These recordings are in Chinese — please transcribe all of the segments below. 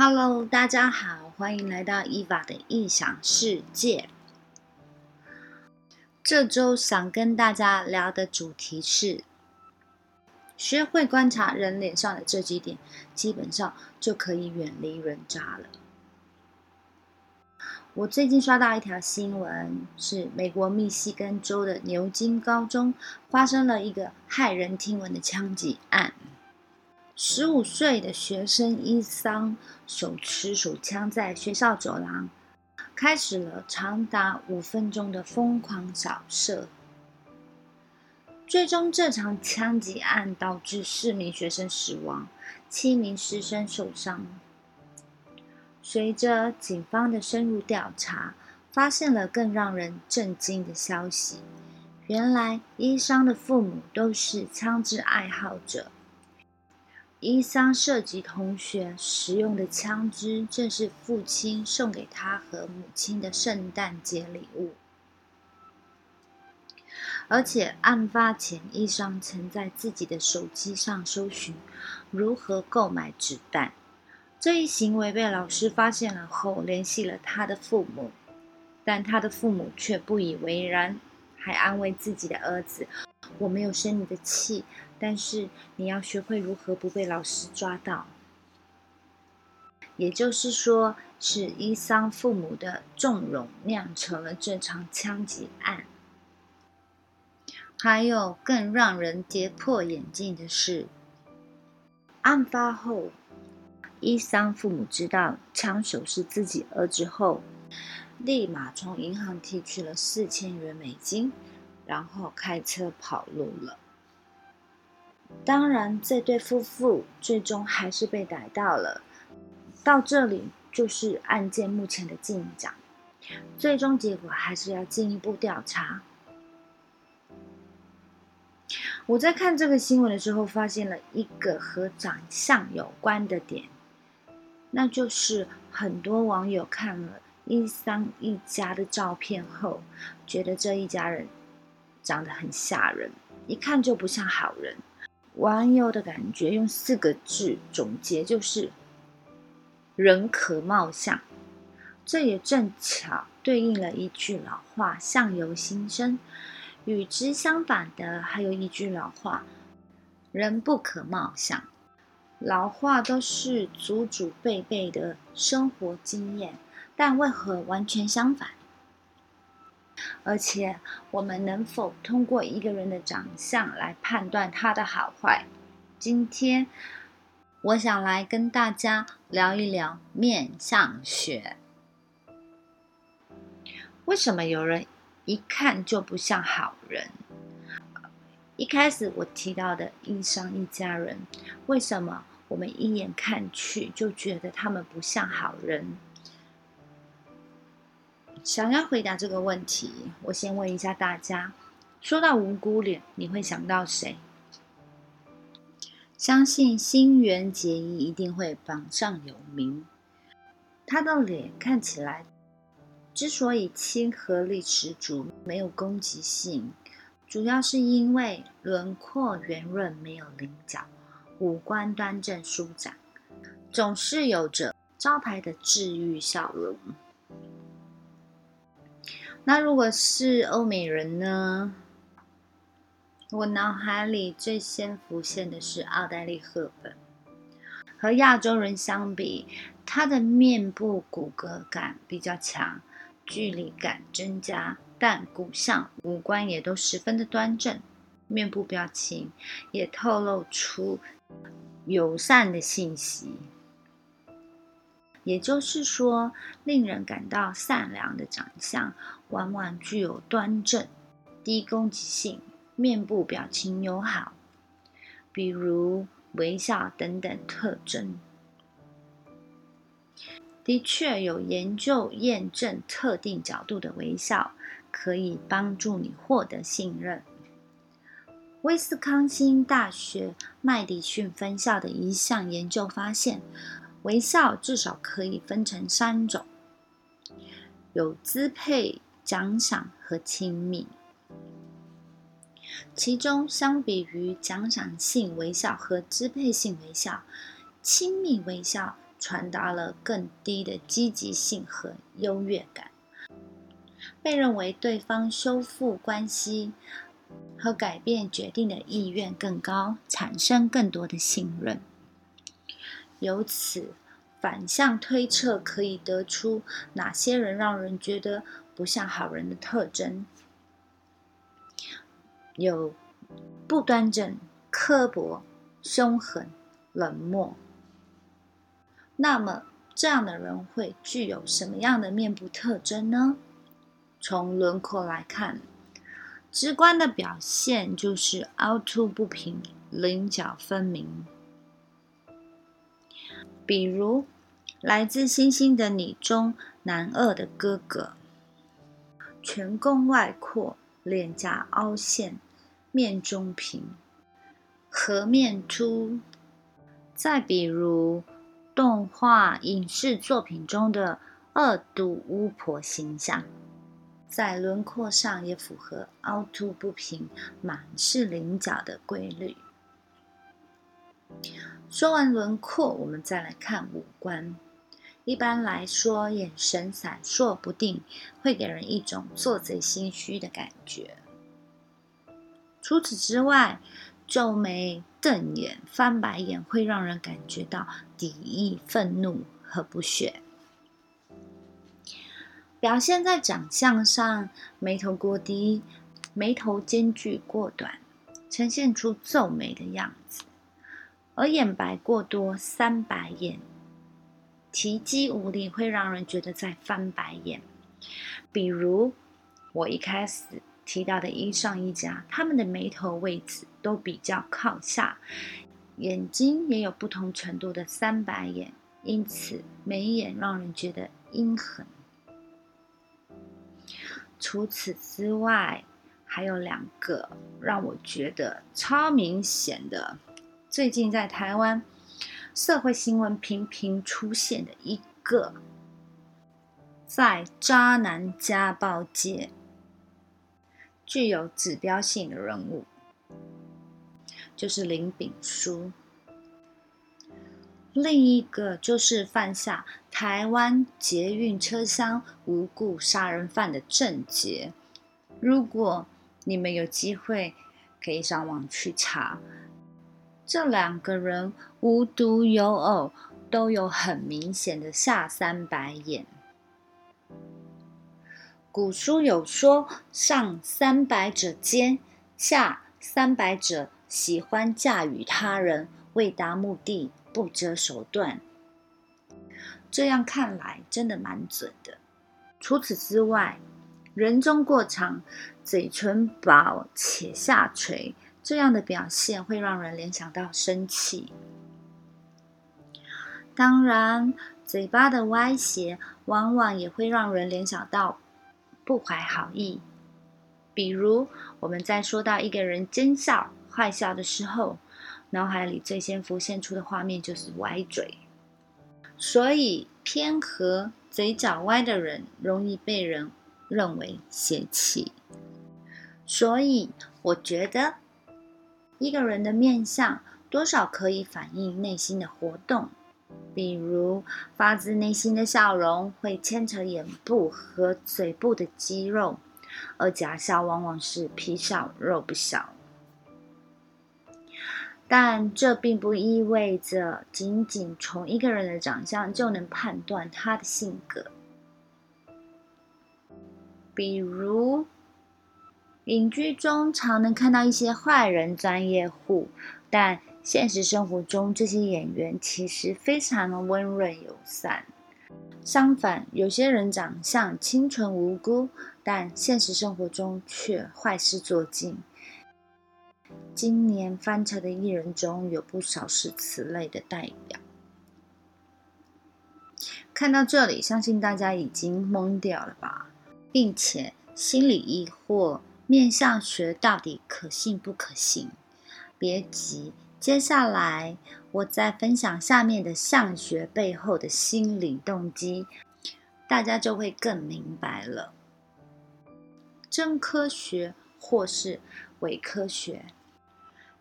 Hello，大家好，欢迎来到伊娃的异想世界。这周想跟大家聊的主题是：学会观察人脸上的这几点，基本上就可以远离人渣了。我最近刷到一条新闻，是美国密西根州的牛津高中发生了一个骇人听闻的枪击案。十五岁的学生伊桑手持手枪在学校走廊开始了长达五分钟的疯狂扫射，最终这场枪击案导致四名学生死亡，七名师生受伤。随着警方的深入调查，发现了更让人震惊的消息：原来伊桑的父母都是枪支爱好者。伊桑涉及同学使用的枪支，正是父亲送给他和母亲的圣诞节礼物。而且案发前，伊桑曾在自己的手机上搜寻如何购买子弹。这一行为被老师发现了后，联系了他的父母，但他的父母却不以为然，还安慰自己的儿子：“我没有生你的气，但是你要学会如何不被老师抓到。”也就是说，是伊桑父母的纵容酿成了这场枪击案。还有更让人跌破眼镜的是，案发后。伊桑父母知道枪手是自己儿子后，立马从银行提取了四千元美金，然后开车跑路了。当然，这对夫妇最终还是被逮到了。到这里就是案件目前的进展，最终结果还是要进一步调查。我在看这个新闻的时候，发现了一个和长相有关的点。那就是很多网友看了伊桑一家的照片后，觉得这一家人长得很吓人，一看就不像好人。玩游的感觉用四个字总结就是“人可貌相”，这也正巧对应了一句老话“相由心生”。与之相反的还有一句老话“人不可貌相”。老话都是祖祖辈辈的生活经验，但为何完全相反？而且，我们能否通过一个人的长相来判断他的好坏？今天，我想来跟大家聊一聊面相学。为什么有人一看就不像好人？一开始我提到的医生一家人，为什么我们一眼看去就觉得他们不像好人？想要回答这个问题，我先问一下大家：说到无辜脸，你会想到谁？相信新垣结衣一定会榜上有名。她的脸看起来之所以亲和力十足，没有攻击性。主要是因为轮廓圆润，没有棱角，五官端正舒展，总是有着招牌的治愈笑容。那如果是欧美人呢？我脑海里最先浮现的是奥黛丽·赫本。和亚洲人相比，她的面部骨骼感比较强，距离感增加。但骨相、五官也都十分的端正，面部表情也透露出友善的信息。也就是说，令人感到善良的长相，往往具有端正、低攻击性、面部表情友好，比如微笑等等特征。的确有研究验证，特定角度的微笑。可以帮助你获得信任。威斯康星大学麦迪逊分校的一项研究发现，微笑至少可以分成三种：有支配、奖赏和亲密。其中，相比于奖赏性微笑和支配性微笑，亲密微笑传达了更低的积极性和优越感，被认为对方修复关系和改变决定的意愿更高，产生更多的信任。由此反向推测，可以得出哪些人让人觉得不像好人的特征：有不端正、刻薄、凶狠、冷漠。那么，这样的人会具有什么样的面部特征呢？从轮廓来看，直观的表现就是凹凸不平、棱角分明。比如，《来自星星的你》中男二的哥哥，颧弓外扩，脸颊凹陷，面中平，颌面凸。再比如，动画影视作品中的二度巫婆形象，在轮廓上也符合凹凸不平、满是棱角的规律。说完轮廓，我们再来看五官。一般来说，眼神闪烁不定，会给人一种做贼心虚的感觉。除此之外，皱眉、瞪眼、翻白眼，会让人感觉到敌意、愤怒和不屑。表现在长相上，眉头过低，眉头间距过短，呈现出皱眉的样子；而眼白过多，三白眼，提肌无力，会让人觉得在翻白眼。比如我一开始。提到的一上一家，他们的眉头位置都比较靠下，眼睛也有不同程度的三白眼，因此眉眼让人觉得阴狠。除此之外，还有两个让我觉得超明显的，最近在台湾社会新闻频频出现的一个，在渣男家暴界。具有指标性的人物，就是林炳书。另一个就是犯下台湾捷运车厢无故杀人犯的郑杰。如果你们有机会，可以上网去查，这两个人无独有偶，都有很明显的下三白眼。古书有说：“上三百者奸，下三百者喜欢驾驭他人，为达目的不择手段。”这样看来，真的蛮准的。除此之外，人中过长，嘴唇薄且下垂，这样的表现会让人联想到生气。当然，嘴巴的歪斜，往往也会让人联想到。不怀好意，比如我们在说到一个人奸笑、坏笑的时候，脑海里最先浮现出的画面就是歪嘴。所以偏和嘴角歪的人，容易被人认为邪气。所以我觉得，一个人的面相多少可以反映内心的活动。比如发自内心的笑容会牵扯眼部和嘴部的肌肉，而假笑往往是皮笑肉不笑。但这并不意味着仅仅从一个人的长相就能判断他的性格。比如，邻居中常能看到一些坏人专业户，但。现实生活中，这些演员其实非常的温润友善。相反，有些人长相清纯无辜，但现实生活中却坏事做尽。今年翻车的艺人中有不少是此类的代表。看到这里，相信大家已经懵掉了吧，并且心里疑惑：面相学到底可信不可信？别急。接下来，我再分享下面的相学背后的心理动机，大家就会更明白了。真科学或是伪科学，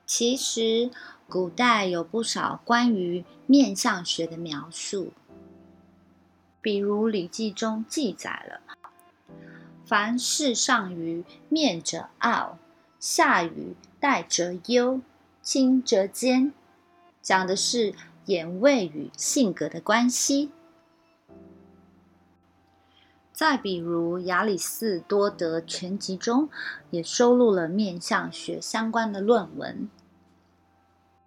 其实，古代有不少关于面相学的描述，比如《礼记》中记载了：“凡事上于面者傲，下于待者忧，亲者坚。”讲的是眼位与性格的关系。再比如，亚里士多德全集中也收录了面相学相关的论文。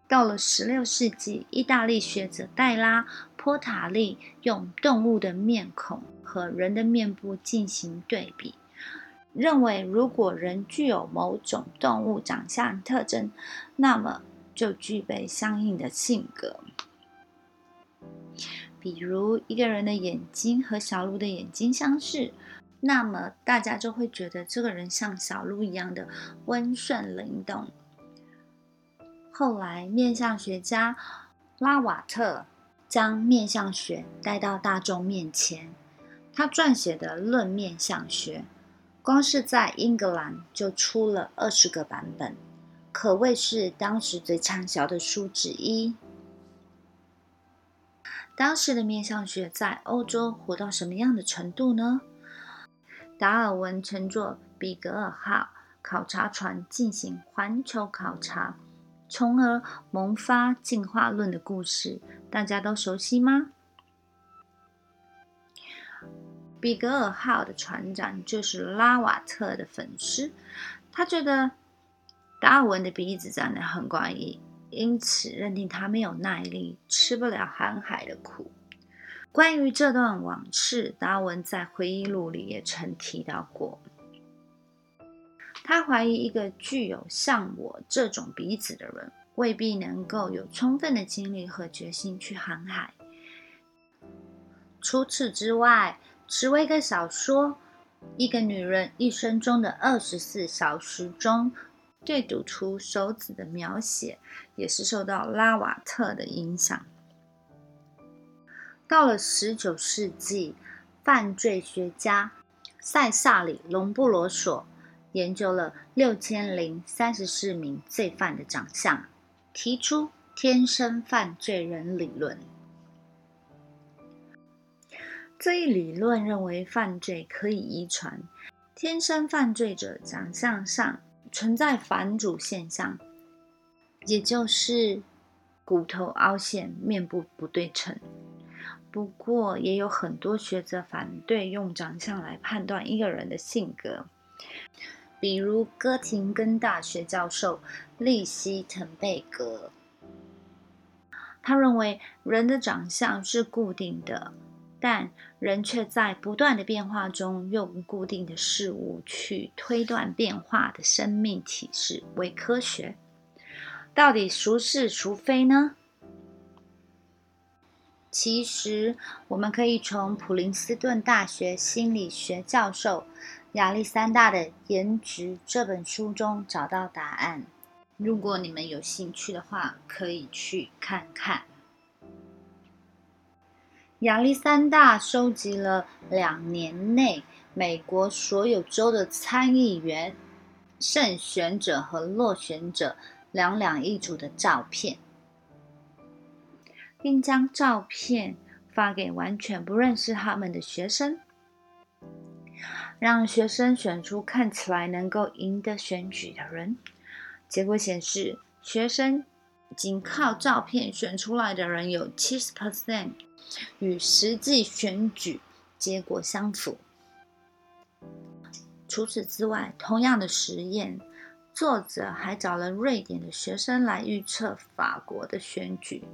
到了十六世纪，意大利学者戴拉·波塔利用动物的面孔和人的面部进行对比，认为如果人具有某种动物长相特征，那么就具备相应的性格。比如，一个人的眼睛和小鹿的眼睛相似，那么大家就会觉得这个人像小鹿一样的温顺灵动。后来，面相学家拉瓦特将面相学带到大众面前。他撰写的《论面相学》，光是在英格兰就出了二十个版本，可谓是当时最畅销的书之一。当时的面相学在欧洲火到什么样的程度呢？达尔文乘坐比格尔号考察船进行环球考察。从而萌发进化论的故事，大家都熟悉吗？比格尔号的船长就是拉瓦特的粉丝，他觉得达尔文的鼻子长得很怪异，因此认定他没有耐力，吃不了航海的苦。关于这段往事，达尔文在回忆录里也曾提到过。他怀疑一个具有像我这种鼻子的人，未必能够有充分的精力和决心去航海。除此之外，茨威格小说《一个女人一生中的二十四小时》中对赌徒手指的描写，也是受到拉瓦特的影响。到了十九世纪，犯罪学家塞萨里·隆布罗索。研究了六千零三十四名罪犯的长相，提出天生犯罪人理论。这一理论认为犯罪可以遗传，天生犯罪者长相上存在反祖现象，也就是骨头凹陷、面部不对称。不过，也有很多学者反对用长相来判断一个人的性格。比如哥廷根大学教授利希滕贝格，他认为人的长相是固定的，但人却在不断的变化中，用固定的事物去推断变化的生命体式为科学。到底孰是孰非呢？其实，我们可以从普林斯顿大学心理学教授。亚历山大的《颜值》这本书中找到答案。如果你们有兴趣的话，可以去看看。亚历山大收集了两年内美国所有州的参议员胜选者和落选者两两一组的照片，并将照片发给完全不认识他们的学生。让学生选出看起来能够赢得选举的人。结果显示，学生仅靠照片选出来的人有七十 percent 与实际选举结果相符。除此之外，同样的实验，作者还找了瑞典的学生来预测法国的选举，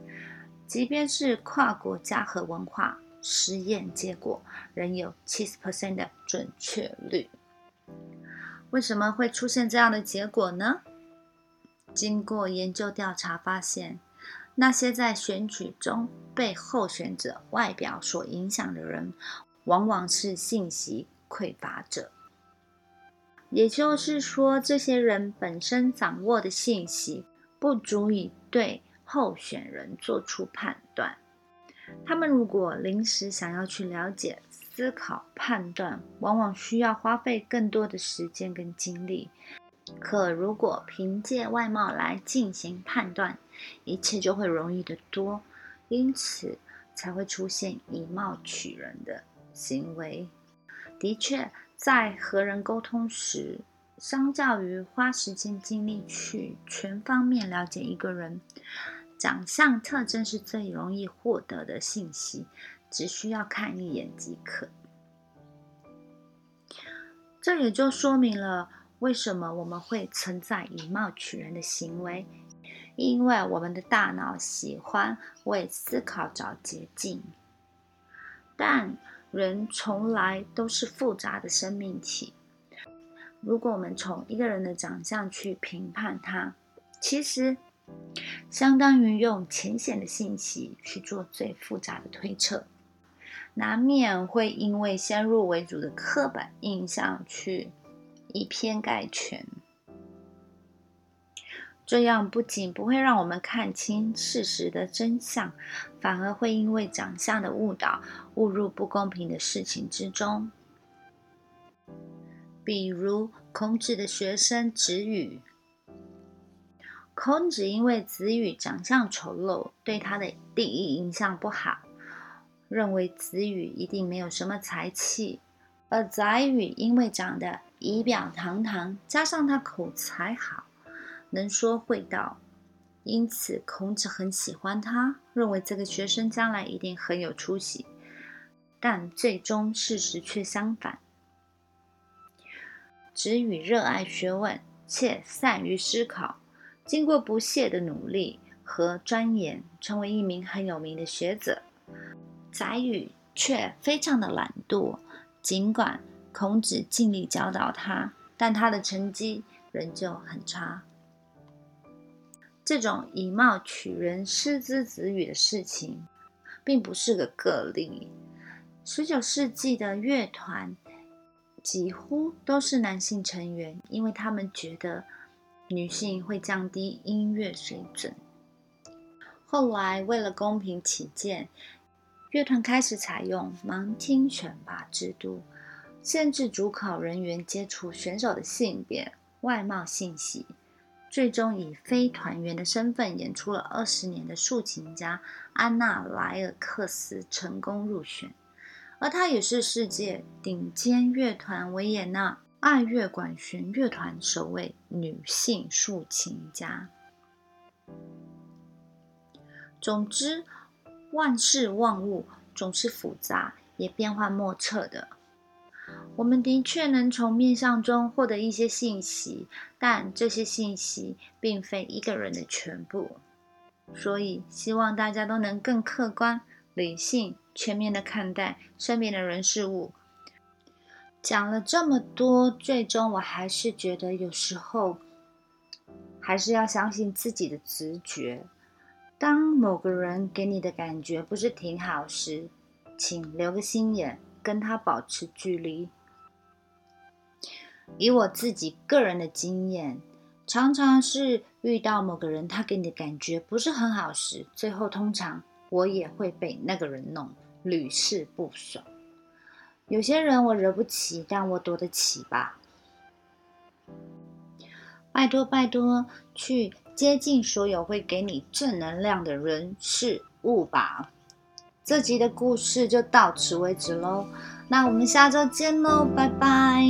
即便是跨国家和文化。实验结果仍有七十 percent 的准确率。为什么会出现这样的结果呢？经过研究调查发现，那些在选举中被候选者外表所影响的人，往往是信息匮乏者。也就是说，这些人本身掌握的信息不足以对候选人做出判断。他们如果临时想要去了解、思考、判断，往往需要花费更多的时间跟精力，可如果凭借外貌来进行判断，一切就会容易得多，因此才会出现以貌取人的行为。的确，在和人沟通时，相较于花时间精力去全方面了解一个人，长相特征是最容易获得的信息，只需要看一眼即可。这也就说明了为什么我们会存在以貌取人的行为，因为我们的大脑喜欢为思考找捷径。但人从来都是复杂的生命体。如果我们从一个人的长相去评判他，其实相当于用浅显的信息去做最复杂的推测。难免会因为先入为主的刻板印象去以偏概全，这样不仅不会让我们看清事实的真相，反而会因为长相的误导误入不公平的事情之中。比如孔子的学生子羽，孔子因为子羽长相丑陋，对他的第一印象不好。认为子羽一定没有什么才气，而宰予因为长得仪表堂堂，加上他口才好，能说会道，因此孔子很喜欢他，认为这个学生将来一定很有出息。但最终事实却相反，子羽热爱学问，且善于思考，经过不懈的努力和钻研，成为一名很有名的学者。宰予却非常的懒惰，尽管孔子尽力教导他，但他的成绩仍旧很差。这种以貌取人、失之子羽的事情，并不是个个例。十九世纪的乐团几乎都是男性成员，因为他们觉得女性会降低音乐水准。后来为了公平起见，乐团开始采用盲听选拔制度，限制主考人员接触选手的性别、外貌信息，最终以非团员的身份演出了二十年的竖琴家安娜莱尔克斯成功入选，而她也是世界顶尖乐团维也纳爱乐管弦乐团首位女性竖琴家。总之。万事万物总是复杂也变幻莫测的。我们的确能从面相中获得一些信息，但这些信息并非一个人的全部。所以，希望大家都能更客观、理性、全面的看待身边的人事物。讲了这么多，最终我还是觉得有时候还是要相信自己的直觉。当某个人给你的感觉不是挺好时，请留个心眼，跟他保持距离。以我自己个人的经验，常常是遇到某个人，他给你的感觉不是很好时，最后通常我也会被那个人弄，屡试不爽。有些人我惹不起，但我躲得起吧。拜托拜托，去。接近所有会给你正能量的人事物吧。这集的故事就到此为止喽，那我们下周见喽，拜拜。